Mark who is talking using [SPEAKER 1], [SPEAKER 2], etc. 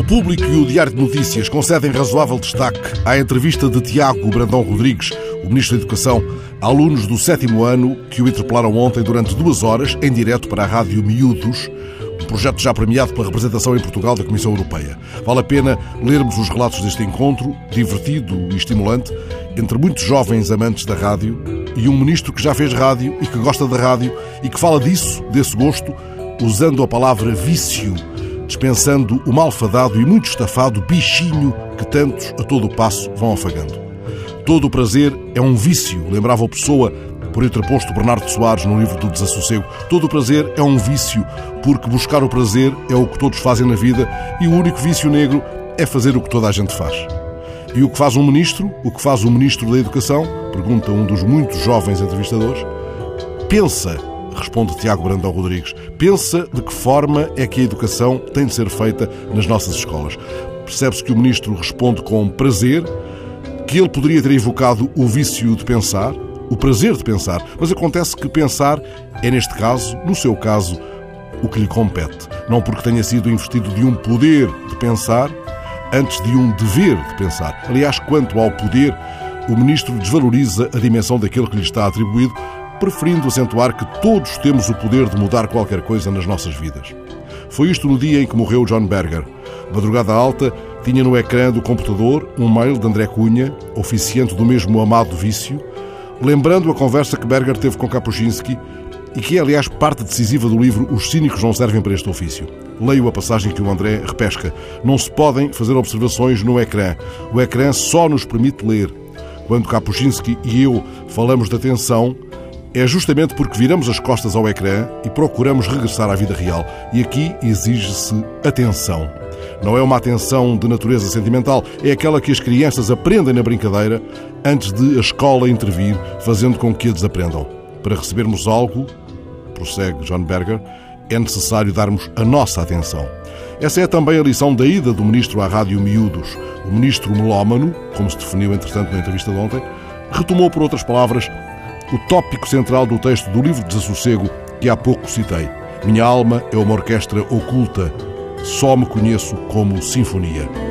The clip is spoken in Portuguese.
[SPEAKER 1] O público e o Diário de Notícias concedem razoável destaque à entrevista de Tiago Brandão Rodrigues, o Ministro da Educação, a alunos do sétimo ano que o interpelaram ontem durante duas horas, em direto para a Rádio Miúdos, um projeto já premiado pela representação em Portugal da Comissão Europeia. Vale a pena lermos os relatos deste encontro, divertido e estimulante, entre muitos jovens amantes da rádio e um ministro que já fez rádio e que gosta da rádio e que fala disso, desse gosto, usando a palavra vício dispensando o malfadado e muito estafado bichinho que tantos a todo o passo vão afagando. Todo o prazer é um vício, lembrava o Pessoa, por interposto Bernardo Soares no livro do Desassossego. Todo o prazer é um vício, porque buscar o prazer é o que todos fazem na vida e o único vício negro é fazer o que toda a gente faz. E o que faz um ministro, o que faz o ministro da Educação, pergunta um dos muitos jovens entrevistadores, pensa responde Tiago Brandão Rodrigues. Pensa de que forma é que a educação tem de ser feita nas nossas escolas. Percebe-se que o ministro responde com prazer, que ele poderia ter invocado o vício de pensar, o prazer de pensar, mas acontece que pensar é, neste caso, no seu caso, o que lhe compete. Não porque tenha sido investido de um poder de pensar, antes de um dever de pensar. Aliás, quanto ao poder, o ministro desvaloriza a dimensão daquele que lhe está atribuído, preferindo acentuar que todos temos o poder de mudar qualquer coisa nas nossas vidas. Foi isto no dia em que morreu John Berger. Madrugada alta, tinha no ecrã do computador um mail de André Cunha, oficiante do mesmo amado vício, lembrando a conversa que Berger teve com Kapuscinski e que é, aliás, parte decisiva do livro Os Cínicos Não Servem para Este Ofício. Leio a passagem que o André repesca. Não se podem fazer observações no ecrã. O ecrã só nos permite ler. Quando Kapuscinski e eu falamos de atenção, é justamente porque viramos as costas ao ecrã e procuramos regressar à vida real. E aqui exige-se atenção. Não é uma atenção de natureza sentimental, é aquela que as crianças aprendem na brincadeira antes de a escola intervir, fazendo com que a desaprendam. Para recebermos algo, prossegue John Berger, é necessário darmos a nossa atenção. Essa é também a lição da ida do ministro à Rádio Miúdos. O ministro melómano, como se definiu entretanto na entrevista de ontem, retomou, por outras palavras, o tópico central do texto do livro Desassossego que há pouco citei. Minha alma é uma orquestra oculta, só me conheço como sinfonia.